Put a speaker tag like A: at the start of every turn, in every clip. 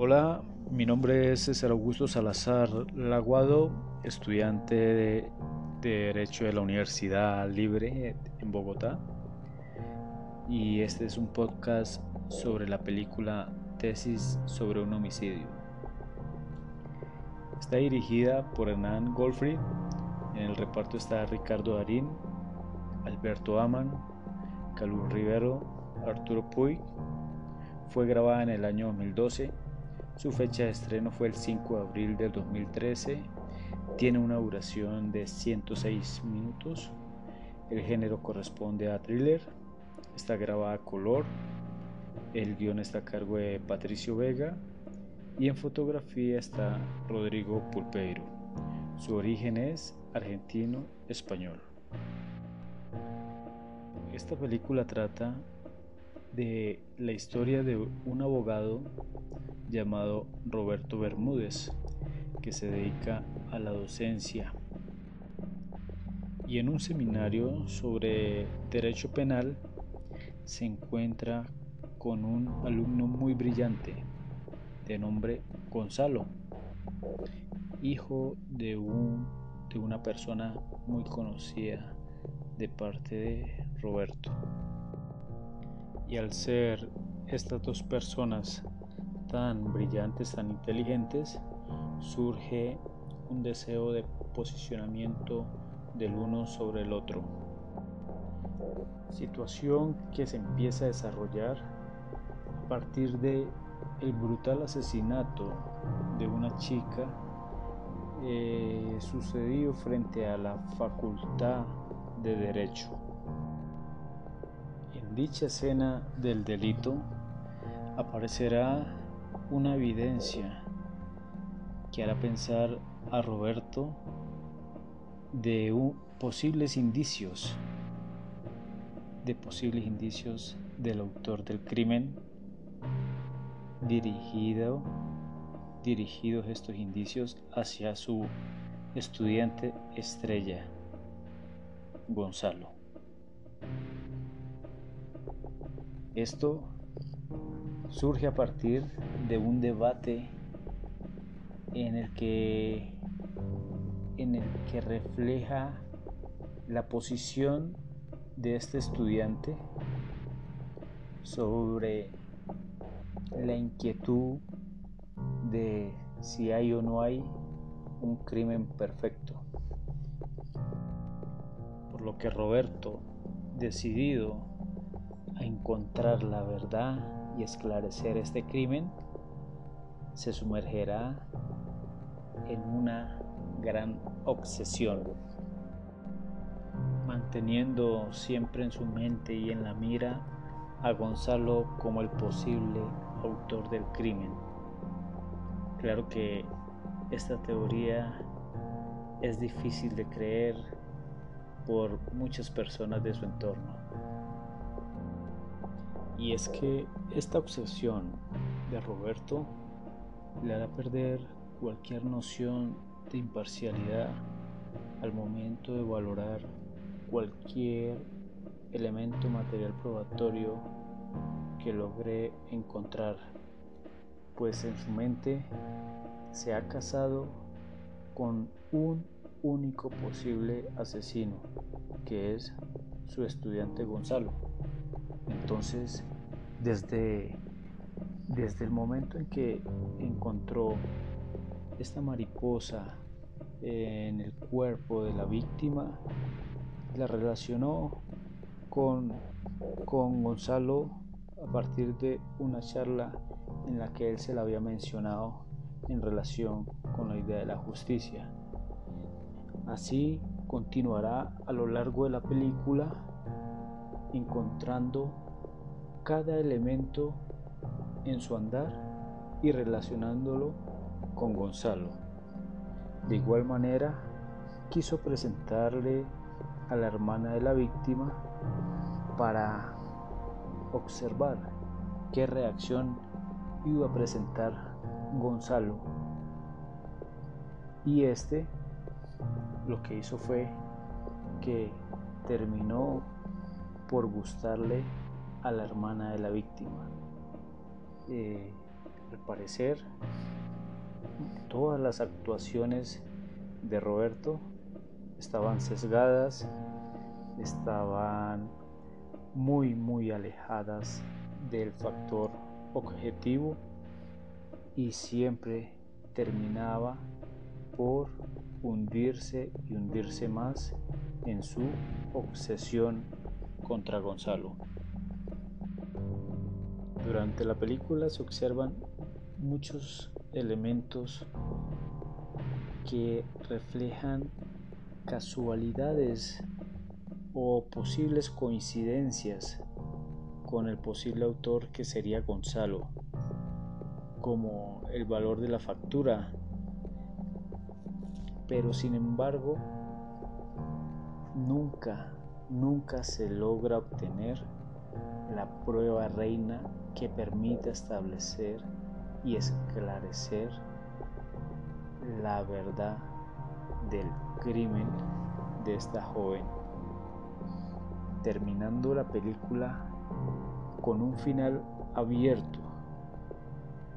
A: Hola, mi nombre es César Augusto Salazar Laguado, estudiante de, Derecho de la Universidad Libre en Bogotá. Y este es un podcast sobre la película Tesis sobre un homicidio. Está dirigida por Hernán Goldfried. En el reparto está Ricardo Darín, Alberto Aman, Calú Rivero, Arturo Puig. Fue grabada en el año 2012 su fecha de estreno fue el 5 de abril del 2013. Tiene una duración de 106 minutos. El género corresponde a thriller. Está grabada a color. El guion está a cargo de Patricio Vega. Y en fotografía está Rodrigo Pulpeiro. Su origen es argentino-español. Esta película trata de la historia de un abogado llamado Roberto Bermúdez, que se dedica a la docencia. Y en un seminario sobre derecho penal se encuentra con un alumno muy brillante de nombre Gonzalo, hijo de, un, de una persona muy conocida de parte de Roberto. Y al ser estas dos personas tan brillantes, tan inteligentes, surge un deseo de posicionamiento del uno sobre el otro. Situación que se empieza a desarrollar a partir de el brutal asesinato de una chica eh, sucedido frente a la Facultad de Derecho dicha escena del delito aparecerá una evidencia que hará pensar a Roberto de posibles indicios de posibles indicios del autor del crimen dirigido dirigidos estos indicios hacia su estudiante estrella Gonzalo Esto surge a partir de un debate en el que en el que refleja la posición de este estudiante sobre la inquietud de si hay o no hay un crimen perfecto. Por lo que Roberto, decidido a encontrar la verdad y esclarecer este crimen, se sumergerá en una gran obsesión, manteniendo siempre en su mente y en la mira a Gonzalo como el posible autor del crimen. Claro que esta teoría es difícil de creer por muchas personas de su entorno. Y es que esta obsesión de Roberto le hará perder cualquier noción de imparcialidad al momento de valorar cualquier elemento material probatorio que logre encontrar, pues en su mente se ha casado con un único posible asesino, que es su estudiante Gonzalo. Entonces, desde, desde el momento en que encontró esta mariposa en el cuerpo de la víctima, la relacionó con, con Gonzalo a partir de una charla en la que él se la había mencionado en relación con la idea de la justicia. Así continuará a lo largo de la película encontrando cada elemento en su andar y relacionándolo con Gonzalo. De igual manera, quiso presentarle a la hermana de la víctima para observar qué reacción iba a presentar Gonzalo. Y este lo que hizo fue que terminó por gustarle a la hermana de la víctima. Eh, al parecer, todas las actuaciones de Roberto estaban sesgadas, estaban muy, muy alejadas del factor objetivo y siempre terminaba por hundirse y hundirse más en su obsesión contra Gonzalo. Durante la película se observan muchos elementos que reflejan casualidades o posibles coincidencias con el posible autor que sería Gonzalo, como el valor de la factura. Pero sin embargo, nunca, nunca se logra obtener la prueba reina que permita establecer y esclarecer la verdad del crimen de esta joven, terminando la película con un final abierto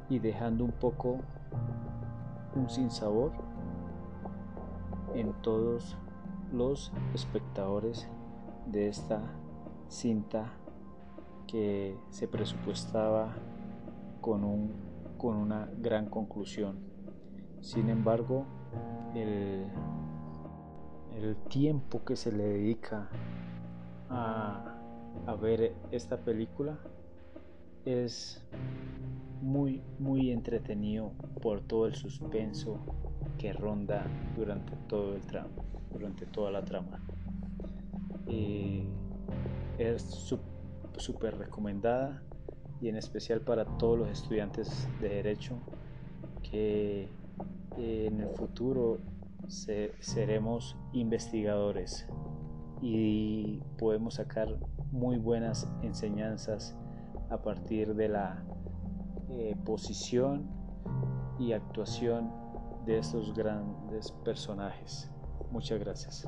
A: y dejando un poco un sinsabor en todos los espectadores de esta cinta que se presupuestaba con, un, con una gran conclusión. Sin embargo, el, el tiempo que se le dedica a, a ver esta película es muy muy entretenido por todo el suspenso que ronda durante todo el tramo durante toda la trama eh, es súper recomendada y en especial para todos los estudiantes de derecho que en el futuro seremos investigadores y podemos sacar muy buenas enseñanzas a partir de la eh, posición y actuación de estos grandes personajes. Muchas gracias.